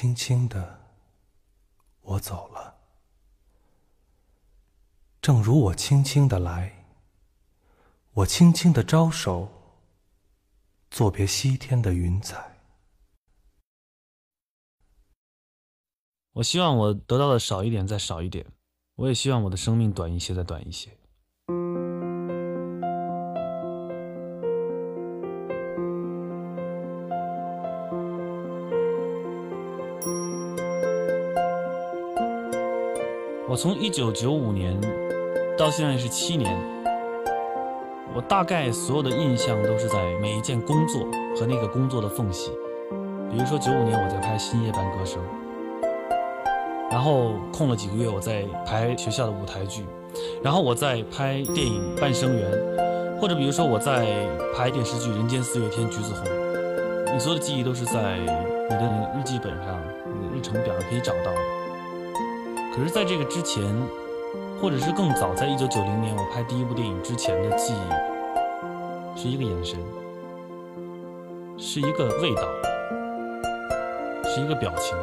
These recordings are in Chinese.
轻轻的，我走了。正如我轻轻的来，我轻轻的招手，作别西天的云彩。我希望我得到的少一点，再少一点。我也希望我的生命短一些，再短一些。我从一九九五年到现在是七年，我大概所有的印象都是在每一件工作和那个工作的缝隙。比如说九五年我在拍《新夜班歌声》，然后空了几个月我在排学校的舞台剧，然后我在拍电影《半生缘》，或者比如说我在拍电视剧《人间四月天》橘子红。你所有的记忆都是在你的日记本上、你的日程表上可以找到。可是，在这个之前，或者是更早，在一九九零年我拍第一部电影之前的记忆，是一个眼神，是一个味道，是一个表情，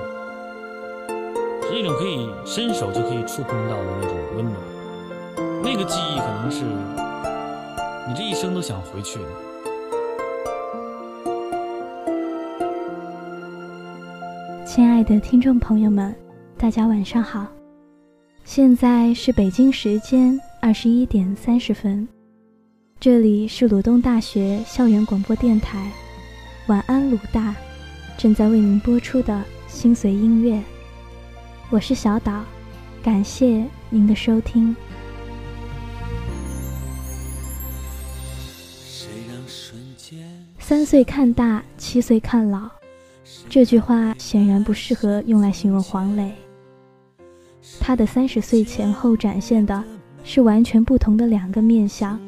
是一种可以伸手就可以触碰到的那种温暖。那个记忆可能是你这一生都想回去的。亲爱的听众朋友们，大家晚上好。现在是北京时间二十一点三十分，这里是鲁东大学校园广播电台，晚安鲁大，正在为您播出的心随音乐，我是小岛，感谢您的收听。三岁看大，七岁看老，这句话显然不适合用来形容黄磊。他的三十岁前后展现的是完全不同的两个面相。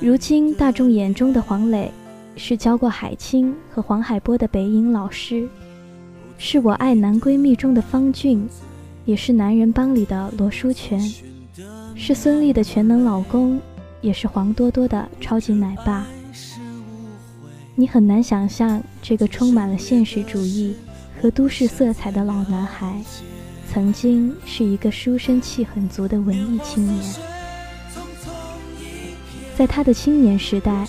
如今大众眼中的黄磊，是教过海清和黄海波的北影老师，是我爱男闺蜜中的方俊，也是男人帮里的罗书全，是孙俪的全能老公，也是黄多多的超级奶爸。你很难想象这个充满了现实主义。和都市色彩的老男孩，曾经是一个书生气很足的文艺青年。在他的青年时代，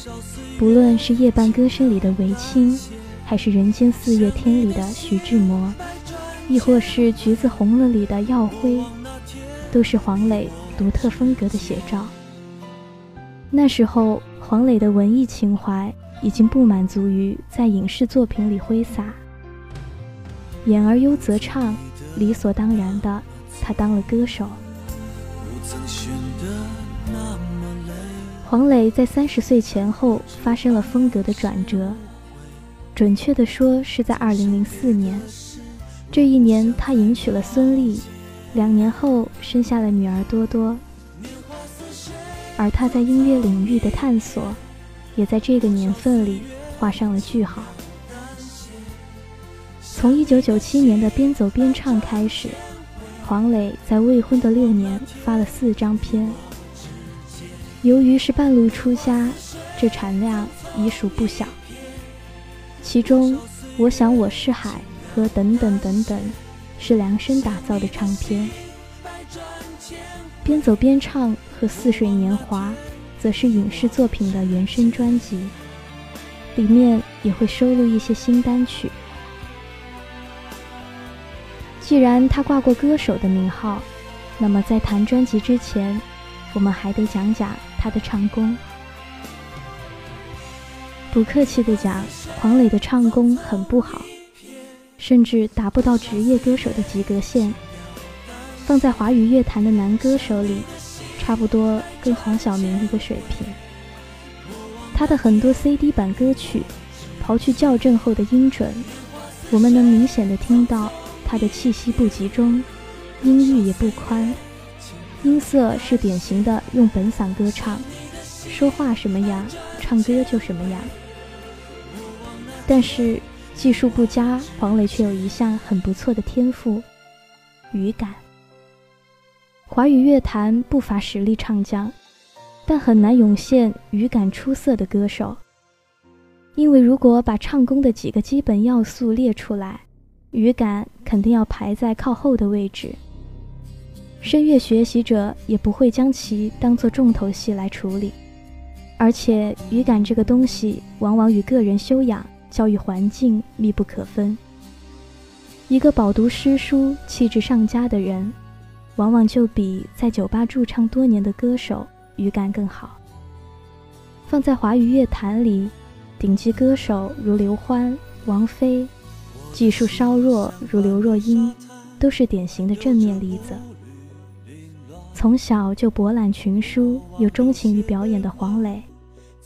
不论是夜半歌声里的韦青，还是人间四月天里的徐志摩，亦或是橘子红了里的耀辉，都是黄磊独特风格的写照。那时候，黄磊的文艺情怀已经不满足于在影视作品里挥洒。演而优则唱，理所当然的，他当了歌手。黄磊在三十岁前后发生了风格的转折，准确的说是在二零零四年。这一年，他迎娶了孙俪，两年后生下了女儿多多。而他在音乐领域的探索，也在这个年份里画上了句号。从一九九七年的边走边唱开始，黄磊在未婚的六年发了四张片。由于是半路出家，这产量已属不小。其中，《我想我是海》和《等等等等》是量身打造的唱片。边走边唱和《似水年华》则是影视作品的原声专辑，里面也会收录一些新单曲。既然他挂过歌手的名号，那么在谈专辑之前，我们还得讲讲他的唱功。不客气的讲，黄磊的唱功很不好，甚至达不到职业歌手的及格线。放在华语乐坛的男歌手里，差不多跟黄晓明一个水平。他的很多 CD 版歌曲，刨去校正后的音准，我们能明显的听到。他的气息不集中，音域也不宽，音色是典型的用本嗓歌唱，说话什么样，唱歌就什么样。但是技术不佳，黄磊却有一项很不错的天赋——语感。华语乐坛不乏实力唱将，但很难涌现语感出色的歌手。因为如果把唱功的几个基本要素列出来，语感肯定要排在靠后的位置。声乐学习者也不会将其当做重头戏来处理，而且语感这个东西往往与个人修养、教育环境密不可分。一个饱读诗书、气质上佳的人，往往就比在酒吧驻唱多年的歌手语感更好。放在华语乐坛里，顶级歌手如刘欢、王菲，技术稍弱如刘若英，都是典型的正面例子。从小就博览群书又钟情于表演的黄磊，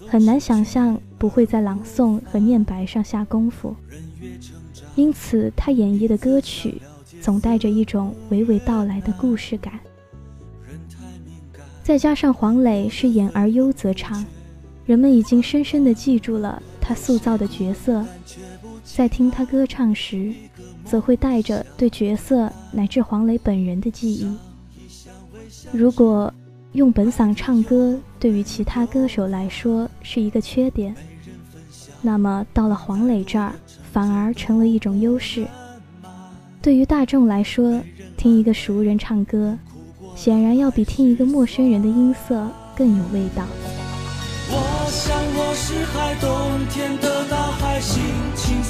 很难想象不会在朗诵和念白上下功夫。因此，他演绎的歌曲总带着一种娓娓道来的故事感。再加上黄磊是演而优则唱，人们已经深深地记住了他塑造的角色，在听他歌唱时，则会带着对角色乃至黄磊本人的记忆。如果用本嗓唱歌对于其他歌手来说是一个缺点，那么到了黄磊这儿反而成了一种优势。对于大众来说，听一个熟人唱歌，显然要比听一个陌生人的音色更有味道。我想我是海，冬天的，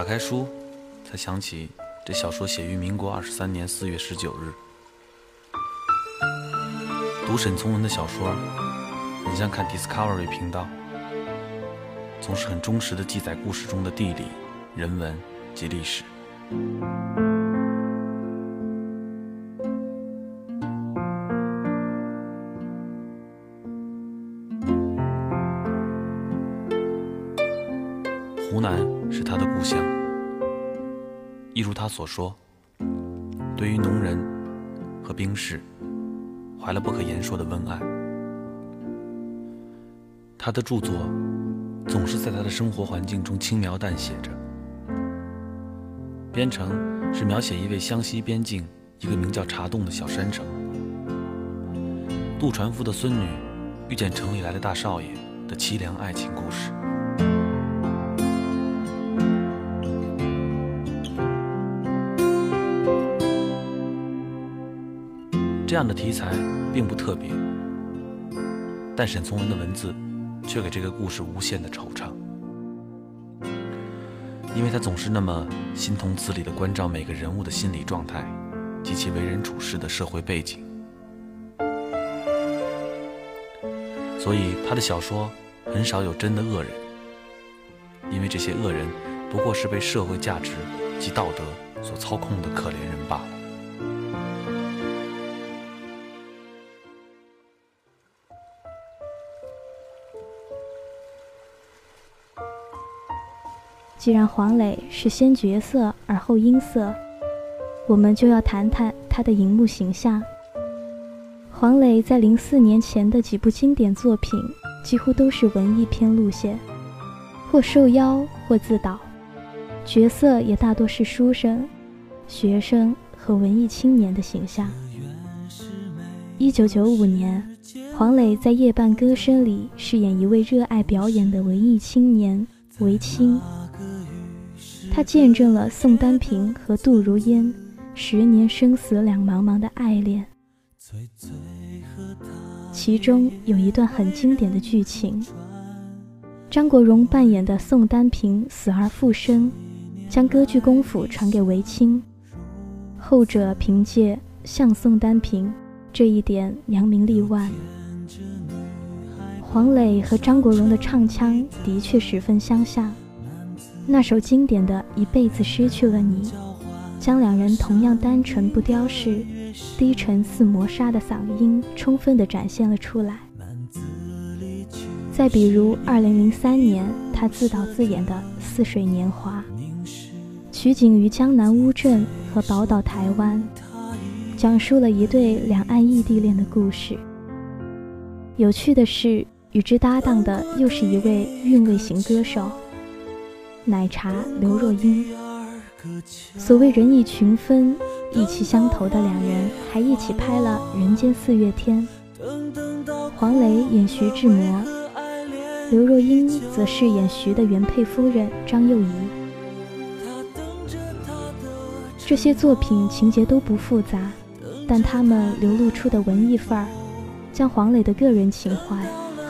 打开书，才想起这小说写于民国二十三年四月十九日。读沈从文的小说，很像看 discovery 频道，总是很忠实的记载故事中的地理、人文及历史。湖南是他的故乡。一如他所说，对于农人和兵士，怀了不可言说的温爱。他的著作总是在他的生活环境中轻描淡写着。边城是描写一位湘西边境一个名叫茶洞的小山城，渡船夫的孙女遇见城里来的大少爷的凄凉爱情故事。这样的题材并不特别，但沈从文的文字却给这个故事无限的惆怅，因为他总是那么心同字理地关照每个人物的心理状态及其为人处事的社会背景，所以他的小说很少有真的恶人，因为这些恶人不过是被社会价值及道德所操控的可怜人罢了。既然黄磊是先角色而后音色，我们就要谈谈他的荧幕形象。黄磊在零四年前的几部经典作品，几乎都是文艺片路线，或受邀，或自导，角色也大多是书生、学生和文艺青年的形象。一九九五年，黄磊在《夜半歌声》里饰演一位热爱表演的文艺青年韦青。他见证了宋丹萍和杜如烟十年生死两茫茫的爱恋，其中有一段很经典的剧情：张国荣扮演的宋丹萍死而复生，将歌剧功夫传给韦青，后者凭借像宋丹萍这一点扬名立万。黄磊和张国荣的唱腔的确十分相像。那首经典的一辈子失去了你，将两人同样单纯不雕饰、低沉似磨砂的嗓音充分地展现了出来。再比如2003年他自导自演的《似水年华》，取景于江南乌镇和宝岛台湾，讲述了一对两岸异地恋的故事。有趣的是，与之搭档的又是一位韵味型歌手。奶茶刘若英，所谓人以群分，意气相投的两人还一起拍了《人间四月天》。黄磊演徐志摩，刘若英则饰演徐的原配夫人张幼仪。这些作品情节都不复杂，但他们流露出的文艺范儿，将黄磊的个人情怀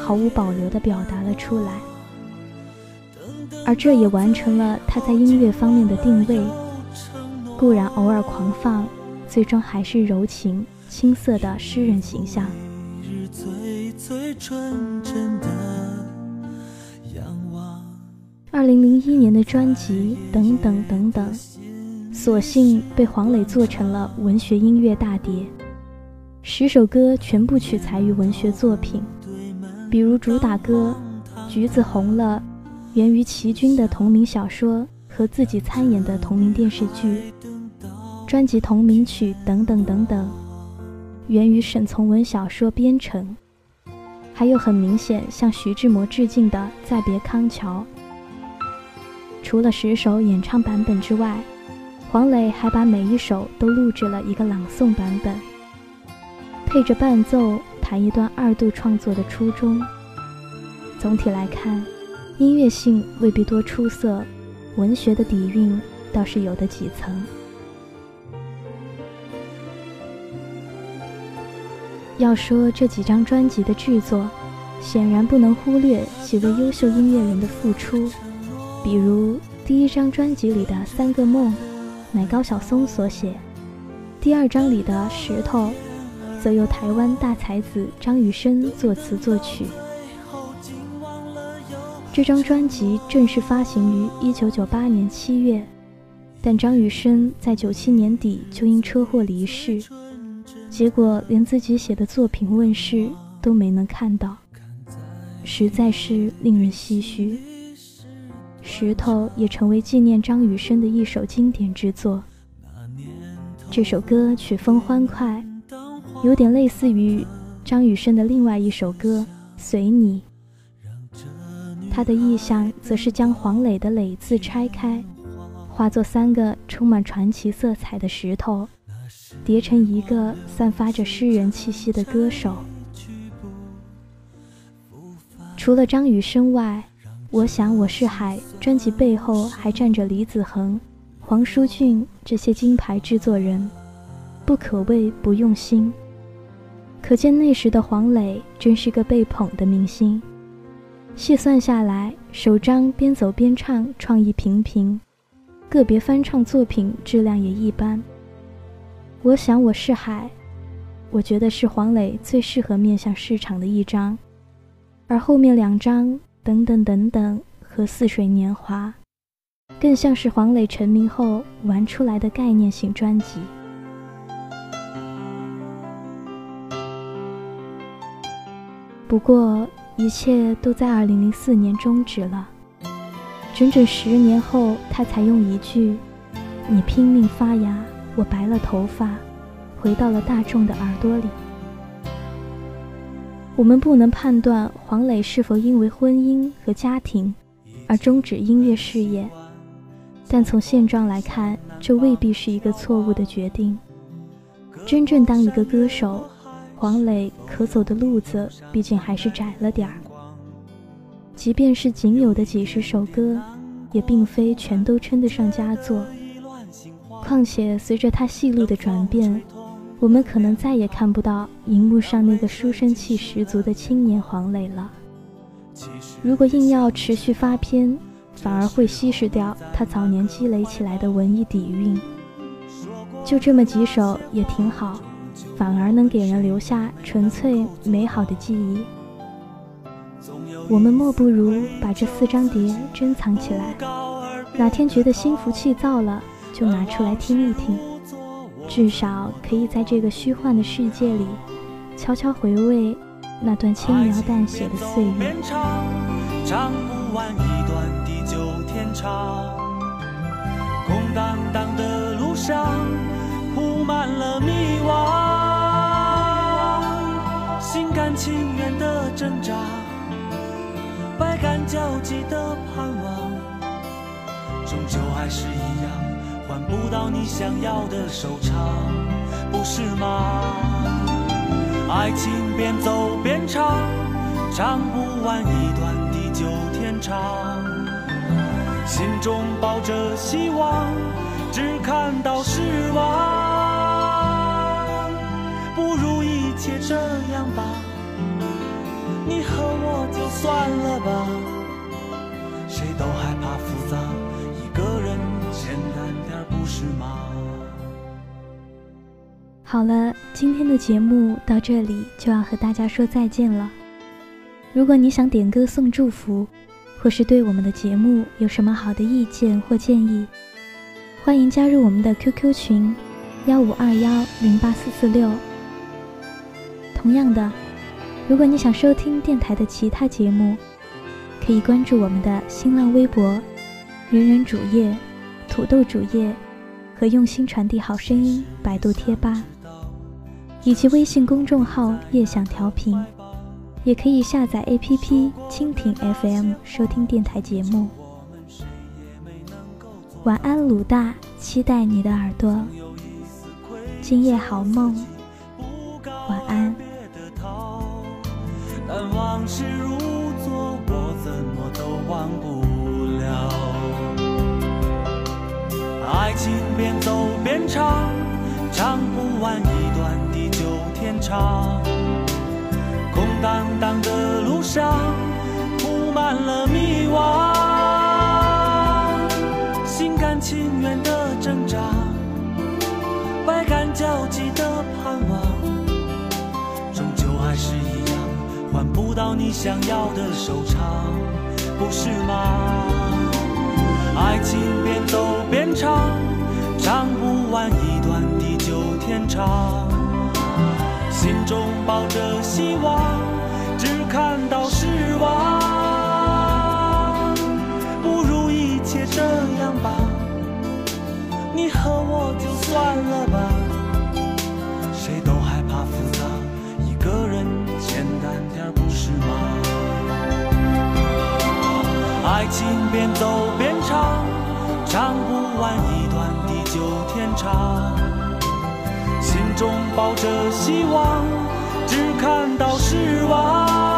毫无保留地表达了出来。而这也完成了他在音乐方面的定位，固然偶尔狂放，最终还是柔情青涩的诗人形象。二零零一年的专辑等等等等，索性被黄磊做成了文学音乐大碟，十首歌全部取材于文学作品，比如主打歌《橘子红了》。源于齐军的同名小说和自己参演的同名电视剧，专辑同名曲等等等等，源于沈从文小说《边城》，还有很明显向徐志摩致敬的《再别康桥》。除了十首演唱版本之外，黄磊还把每一首都录制了一个朗诵版本，配着伴奏弹一段二度创作的初衷。总体来看。音乐性未必多出色，文学的底蕴倒是有的几层。要说这几张专辑的制作，显然不能忽略几位优秀音乐人的付出。比如第一张专辑里的《三个梦》，乃高晓松所写；第二张里的《石头》，则由台湾大才子张雨生作词作曲。这张专辑正式发行于一九九八年七月，但张雨生在九七年底就因车祸离世，结果连自己写的作品问世都没能看到，实在是令人唏嘘。石头也成为纪念张雨生的一首经典之作。这首歌曲风欢快，有点类似于张雨生的另外一首歌《随你》。他的意象则是将黄磊的“磊”字拆开，化作三个充满传奇色彩的石头，叠成一个散发着诗人气息的歌手。除了张雨生外，我想我是海专辑背后还站着李子恒、黄舒骏这些金牌制作人，不可谓不用心。可见那时的黄磊真是个被捧的明星。细算下来，首张边走边唱，创意平平；个别翻唱作品质量也一般。我想我是海，我觉得是黄磊最适合面向市场的一张，而后面两张等等等等和似水年华，更像是黄磊成名后玩出来的概念性专辑。不过。一切都在二零零四年终止了。整整十年后，他才用一句“你拼命发芽，我白了头发”，回到了大众的耳朵里。我们不能判断黄磊是否因为婚姻和家庭而终止音乐事业，但从现状来看，这未必是一个错误的决定。真正当一个歌手。黄磊可走的路子毕竟还是窄了点儿，即便是仅有的几十首歌，也并非全都称得上佳作。况且随着他戏路的转变，我们可能再也看不到荧幕上那个书生气十足的青年黄磊了。如果硬要持续发片，反而会稀释掉他早年积累起来的文艺底蕴。就这么几首也挺好。反而能给人留下纯粹美好的记忆。我们莫不如把这四张碟珍藏起来，哪天觉得心浮气躁了，就拿出来听一听，至少可以在这个虚幻的世界里，悄悄回味那段轻描淡写的岁月。空荡荡的路上铺满了情愿的挣扎，百感交集的盼望，终究还是一样，换不到你想要的收场，不是吗？爱情边走边唱，唱不完一段地久天长，心中抱着希望，只看到失望。不如一切这样吧，你和我就算了吧。谁都害怕复杂，一个人简单点不是吗？好了，今天的节目到这里就要和大家说再见了。如果你想点歌送祝福，或是对我们的节目有什么好的意见或建议，欢迎加入我们的 QQ 群：幺五二幺零八四四六。同样的，如果你想收听电台的其他节目，可以关注我们的新浪微博“人人主页”、“土豆主页”和“用心传递好声音”百度贴吧，以及微信公众号“夜想调频”，也可以下载 APP“ 蜻蜓 FM” 收听电台节目。晚安，鲁大，期待你的耳朵。今夜好梦，往事如昨，我怎么都忘不了。爱情边走边唱，唱不完一段地久天长。空荡荡的路上，你想要的收场不是吗？爱情边走边唱唱不完一段地久天长心中抱着希望只看到失望。不如一切这样吧你和我就算了吧。情边走边唱唱不完一段地久天长心中抱着希望只看到失望。